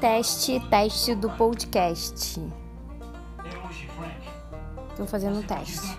Teste, teste do podcast. estou fazendo um teste.